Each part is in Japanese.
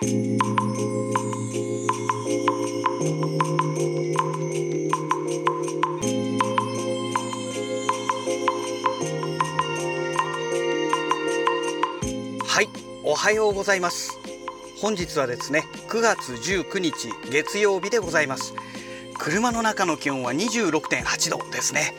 はいおはようございます。本日はですね9月19日月曜日でございます。車の中の気温は26.8度ですね、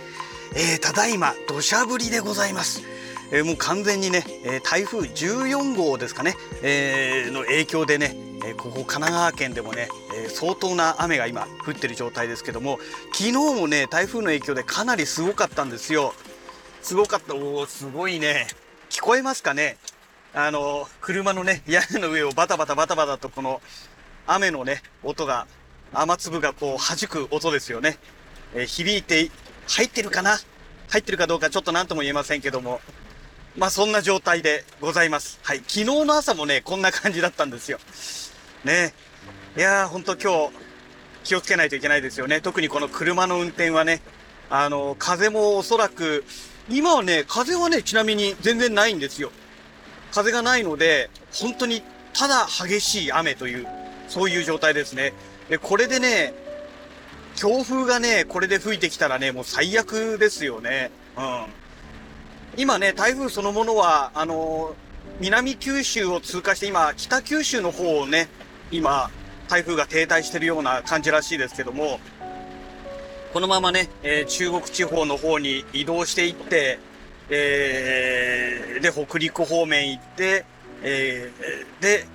えー、ただいま土砂降りでございます。えー、もう完全にね、え、台風14号ですかね、えー、の影響でね、えここ神奈川県でもね、え相当な雨が今降ってる状態ですけども昨日もね台風の影響でかなりすごかったんですよ。すごかった。おおすごいね。聞こえますかね？あの車のね屋根の上をバタバタバタバタとこの雨のね音が雨粒がこう弾く音ですよね、え響いて入ってるかな？入ってるかどうかちょっと何とも言えませんけども。まあそんな状態でございます。はい。昨日の朝もね、こんな感じだったんですよ。ねいやー、ほんと今日、気をつけないといけないですよね。特にこの車の運転はね、あの、風もおそらく、今はね、風はね、ちなみに全然ないんですよ。風がないので、本当にただ激しい雨という、そういう状態ですね。で、これでね、強風がね、これで吹いてきたらね、もう最悪ですよね。うん。今ね、台風そのものは、あの南九州を通過して今、北九州の方をね、今、台風が停滞してるような感じらしいですけども、このままね、えー、中国地方の方に移動していって、えー、で、北陸方面行って、えー、で、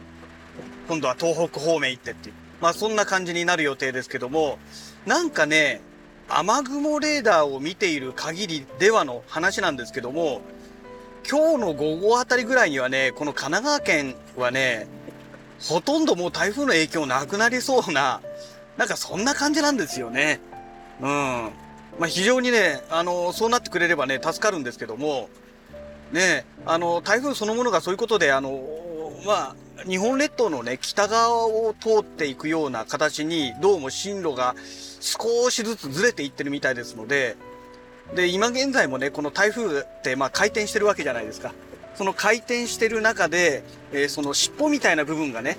今度は東北方面行ってっていう。まあそんな感じになる予定ですけども、なんかね、雨雲レーダーを見ている限りではの話なんですけども、今日の午後あたりぐらいにはね、この神奈川県はね、ほとんどもう台風の影響なくなりそうな、なんかそんな感じなんですよね。うん。まあ、非常にね、あの、そうなってくれればね、助かるんですけども、ね、あの、台風そのものがそういうことで、あの、まあ、日本列島のね、北側を通っていくような形に、どうも進路が少しずつずれていってるみたいですので、で、今現在もね、この台風って、まあ回転してるわけじゃないですか。その回転してる中で、えー、その尻尾みたいな部分がね、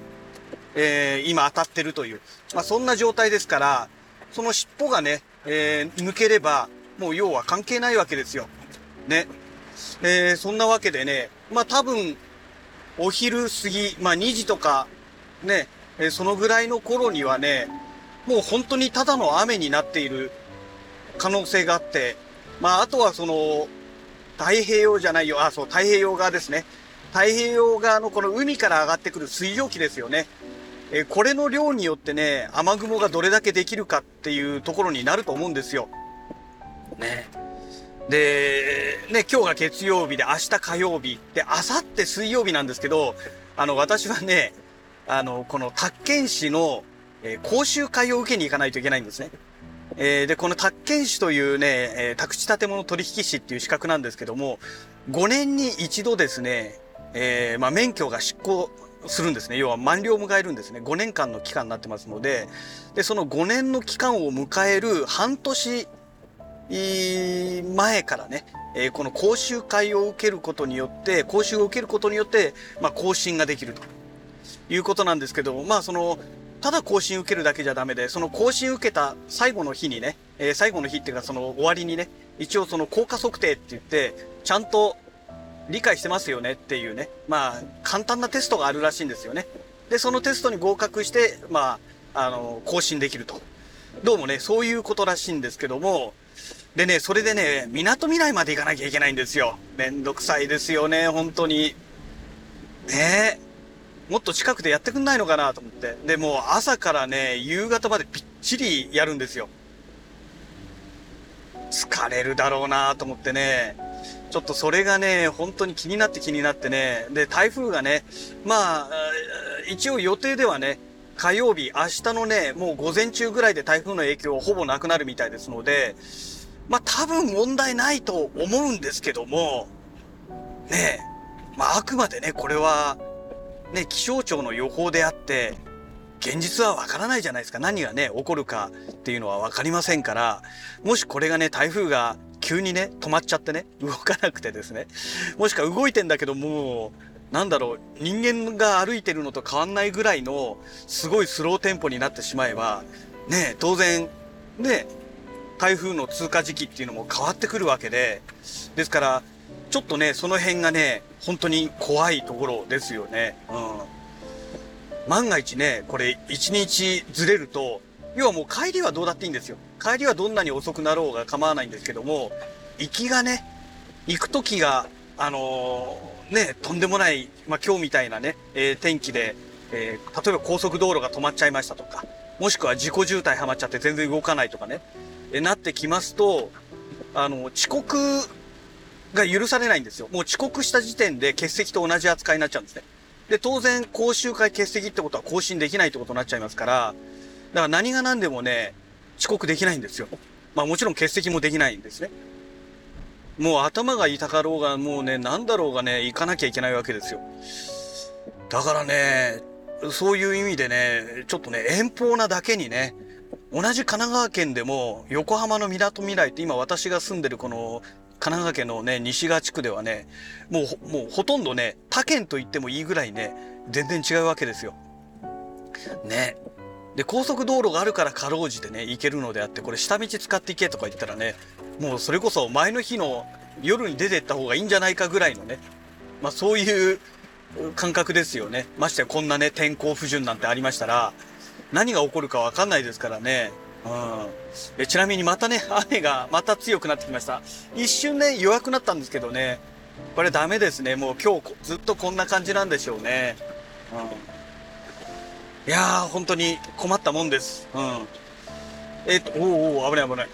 えー、今当たってるという、まあそんな状態ですから、その尻尾がね、えー、抜ければ、もう要は関係ないわけですよ。ね。えー、そんなわけでね、まあ多分、お昼過ぎ、まあ2時とか、ね、えそのぐらいの頃にはね、もう本当にただの雨になっている可能性があって、まああとはその、太平洋じゃないよ、あ、そう、太平洋側ですね。太平洋側のこの海から上がってくる水蒸気ですよね。えこれの量によってね、雨雲がどれだけできるかっていうところになると思うんですよ。ね。で、ね、今日が月曜日で、明日火曜日、で、明後日水曜日なんですけど、あの、私はね、あの、この宅建士の、えー、講習会を受けに行かないといけないんですね。えー、で、この宅建士というね、えー、宅地建物取引士っていう資格なんですけども、5年に一度ですね、えー、まあ、免許が執行するんですね。要は満了を迎えるんですね。5年間の期間になってますので、で、その5年の期間を迎える半年前からね、え、この講習会を受けることによって、講習を受けることによって、まあ、更新ができるということなんですけど、まあ、その、ただ更新受けるだけじゃダメで、その更新受けた最後の日にね、えー、最後の日っていうかその終わりにね、一応その効果測定って言って、ちゃんと理解してますよねっていうね、まあ、簡単なテストがあるらしいんですよね。で、そのテストに合格して、まあ、あの、更新できると。どうもね、そういうことらしいんですけども、でね、それでね、港未来まで行かなきゃいけないんですよ。めんどくさいですよね、本当に。ねえ。もっと近くでやってくんないのかなと思って。で、もう朝からね、夕方までぴっちりやるんですよ。疲れるだろうなと思ってね。ちょっとそれがね、本当に気になって気になってね。で、台風がね、まあ、一応予定ではね、火曜日、明日のね、もう午前中ぐらいで台風の影響ほぼなくなるみたいですので、まあ多分問題ないと思うんですけども、ねえ、まああくまでね、これは、ね、気象庁の予報であって、現実はわからないじゃないですか。何がね、起こるかっていうのはわかりませんから、もしこれがね、台風が急にね、止まっちゃってね、動かなくてですね、もしくは動いてんだけどもう、なんだろう、人間が歩いてるのと変わんないぐらいの、すごいスローテンポになってしまえば、ね、当然、ね、台風の通過時期っていうのも変わってくるわけで、ですから、ちょっとね、その辺がね、本当に怖いところですよね。うん。万が一ね、これ1日ずれると、要はもう帰りはどうだっていいんですよ。帰りはどんなに遅くなろうが構わないんですけども、行きがね、行く時が、あのー、ね、とんでもない、まあ、今日みたいなね、えー、天気で、えー、例えば高速道路が止まっちゃいましたとか、もしくは自己渋滞はまっちゃって全然動かないとかね、えなってきますと、あの、遅刻が許されないんですよ。もう遅刻した時点で欠席と同じ扱いになっちゃうんですね。で、当然、講習会欠席ってことは更新できないってことになっちゃいますから、だから何が何でもね、遅刻できないんですよ。まあもちろん欠席もできないんですね。もう頭が痛かろうが、もうね、なんだろうがね、行かなきゃいけないわけですよ。だからね、そういう意味でね、ちょっとね、遠方なだけにね、同じ神奈川県でも、横浜の港未来って今私が住んでるこの神奈川県のね、西側地区ではね、もう、もうほとんどね、他県と言ってもいいぐらいね、全然違うわけですよ。ね。で、高速道路があるからかろうじてね、行けるのであって、これ下道使って行けとか言ったらね、もうそれこそ前の日の夜に出てった方がいいんじゃないかぐらいのね、まあそういう感覚ですよね。ましてこんなね、天候不順なんてありましたら、何が起こるかわかんないですからね。うん。ちなみにまたね、雨がまた強くなってきました。一瞬ね、弱くなったんですけどね、これダメですね。もう今日ずっとこんな感じなんでしょうね。うん。いやー、本当に困ったもんです。うん。えっ、と、おお危ない危ない。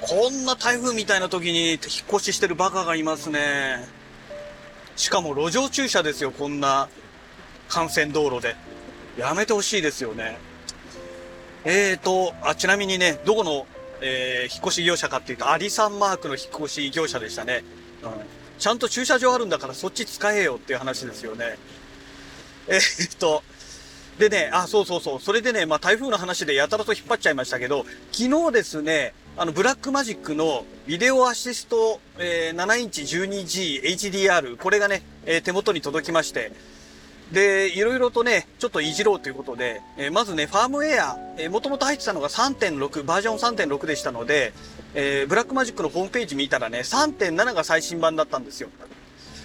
こんな台風みたいな時に引っ越ししてるバカがいますね。しかも路上駐車ですよ、こんな幹線道路で。やめてほしいですよね。えーと、あ、ちなみにね、どこの、えー、引っ越し業者かっていうと、アリサンマークの引っ越し業者でしたね。うん。ちゃんと駐車場あるんだからそっち使えよっていう話ですよね。えー、っと、でね、あ、そうそうそう。それでね、まあ台風の話でやたらと引っ張っちゃいましたけど、昨日ですね、あの、ブラックマジックのビデオアシスト、えー、7インチ 12G HDR、これがね、えー、手元に届きまして、で、いろいろとね、ちょっといじろうということで、えー、まずね、ファームウェア、えー、もともと入ってたのが3.6、バージョン3.6でしたので、えー、ブラックマジックのホームページ見たらね、3.7が最新版だったんですよ。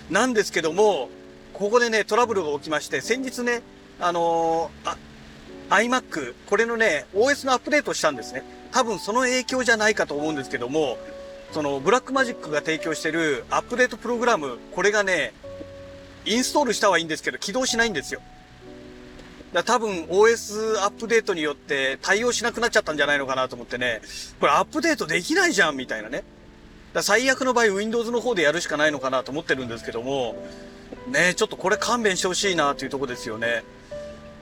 なんですけども、ここでね、トラブルが起きまして、先日ね、あのー、あ、iMac、これのね、OS のアップデートしたんですね。多分その影響じゃないかと思うんですけども、そのブラックマジックが提供してるアップデートプログラム、これがね、インストールしたはいいんですけど、起動しないんですよ。だ多分 OS アップデートによって対応しなくなっちゃったんじゃないのかなと思ってね、これアップデートできないじゃんみたいなね。だ最悪の場合 Windows の方でやるしかないのかなと思ってるんですけども、ねちょっとこれ勘弁してほしいなというとこですよね。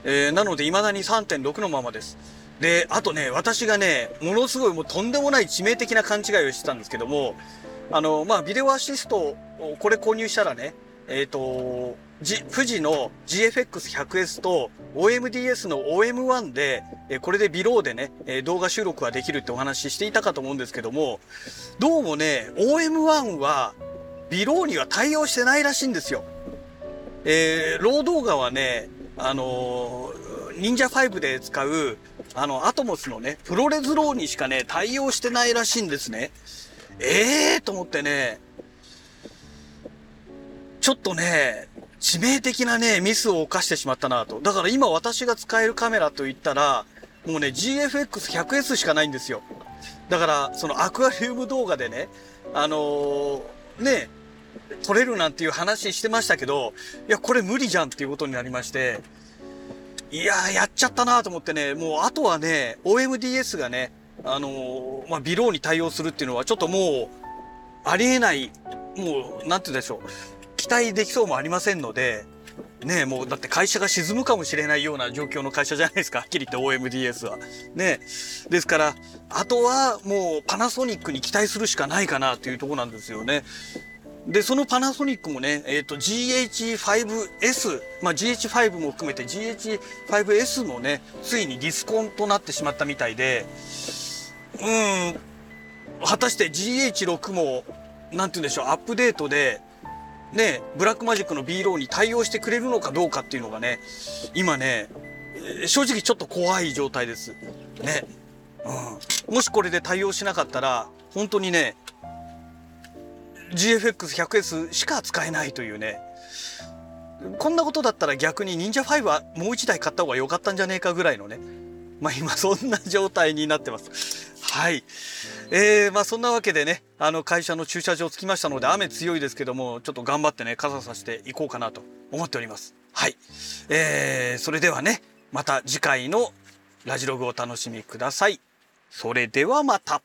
えー、なので未だに3.6のままです。で、あとね、私がね、ものすごいもうとんでもない致命的な勘違いをしてたんですけども、あの、まあ、ビデオアシストを、これ購入したらね、えっ、ー、と、G、富士の GFX100S と OMDS の OM1 で、えこれで BRAWでね、え動画収録ができるってお話ししていたかと思うんですけども、どうもね、OM1 は BRAWには対応してないらしいんですよ。えー、 RAW 動画はね、あのー、忍者5で使うあの、アトモスのね、 ProRes RAW にしかね、対応してないらしいんですね。ええー、と思ってね、ちょっとね、致命的なね、ミスを犯してしまったなと。だから今私が使えるカメラと言ったら、もうね、GFX100S しかないんですよ。だから、そのアクアリウム動画でね、あのー、ね、撮れるなんていう話してましたけど、いや、これ無理じゃんっていうことになりまして、いやー、やっちゃったなと思ってね、もうあとはね、OMDS がね、あのー、まあ、ビローに対応するっていうのはちょっともう、ありえない、もう、なんて言うんでしょう。期待できそうもありませんので、ねもうだって会社が沈むかもしれないような状況の会社じゃないですか。はっきり言って OMDS は。ねですから、あとはもうパナソニックに期待するしかないかなというとこなんですよね。で、そのパナソニックもね、えっ、ー、と GH5S、まあ GH5 も含めて GH5S もね、ついにディスコンとなってしまったみたいで、うん、果たして GH6 も、なんて言うんでしょう、アップデートで、ねブラックマジックの B ローに対応してくれるのかどうかっていうのがね今ね正直ちょっと怖い状態です。ね、うん、もしこれで対応しなかったら本当にね GFX100S しか使えないというね。こんなことだったら逆に忍者5はもう1台買った方が良かったんじゃねえかぐらいのね。まあ今そんな状態になってます。はい。えー、まあそんなわけでねあの会社の駐車場着きましたので雨強いですけどもちょっと頑張ってね傘さしていこうかなと思っております。はい。えー、それではねまた次回のラジログをお楽しみください。それではまた。